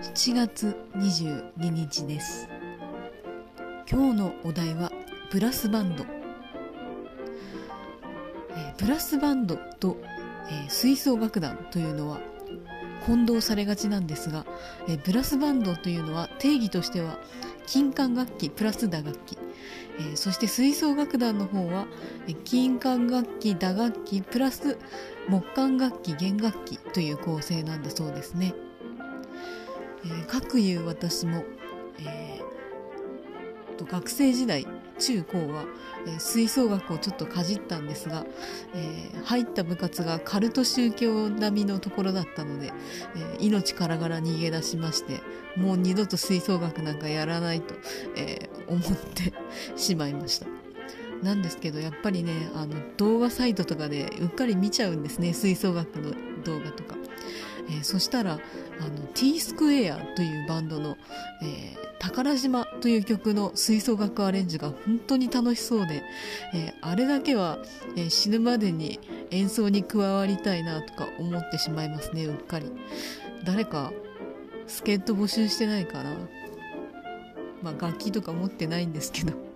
7月22日です。今日のお題はブラスバンド、えーブラスバンドと、えー吹奏楽団というのは混同されがちなんですが、えーブラスバンドというのは定義としては金管楽器プラス打楽器、えーそして吹奏楽団の方はえ金管楽器打楽器プラス木管楽器弦楽器という構成なんだそうですね。えー、かくいう私も、えーと学生時代中高は、えー吹奏楽をちょっとかじったんですが、えー入った部活がカルト宗教並みのところだったので、えー命からがら逃げ出しましてもう二度と吹奏楽なんかやらないと、え思ってしまいました。なんですけどやっぱりねあの動画サイトとかでうっかり見ちゃうんですね吹奏楽の動画と。えーそしたらあの T スクエアというバンドの、えー宝島という曲の吹奏楽アレンジが本当に楽しそうで、えーあれだけは、えー死ぬまでに演奏に加わりたいなとか思ってしまいますねうっかり。誰か助っ人募集してないかな。まあ楽器とか持ってないんですけど。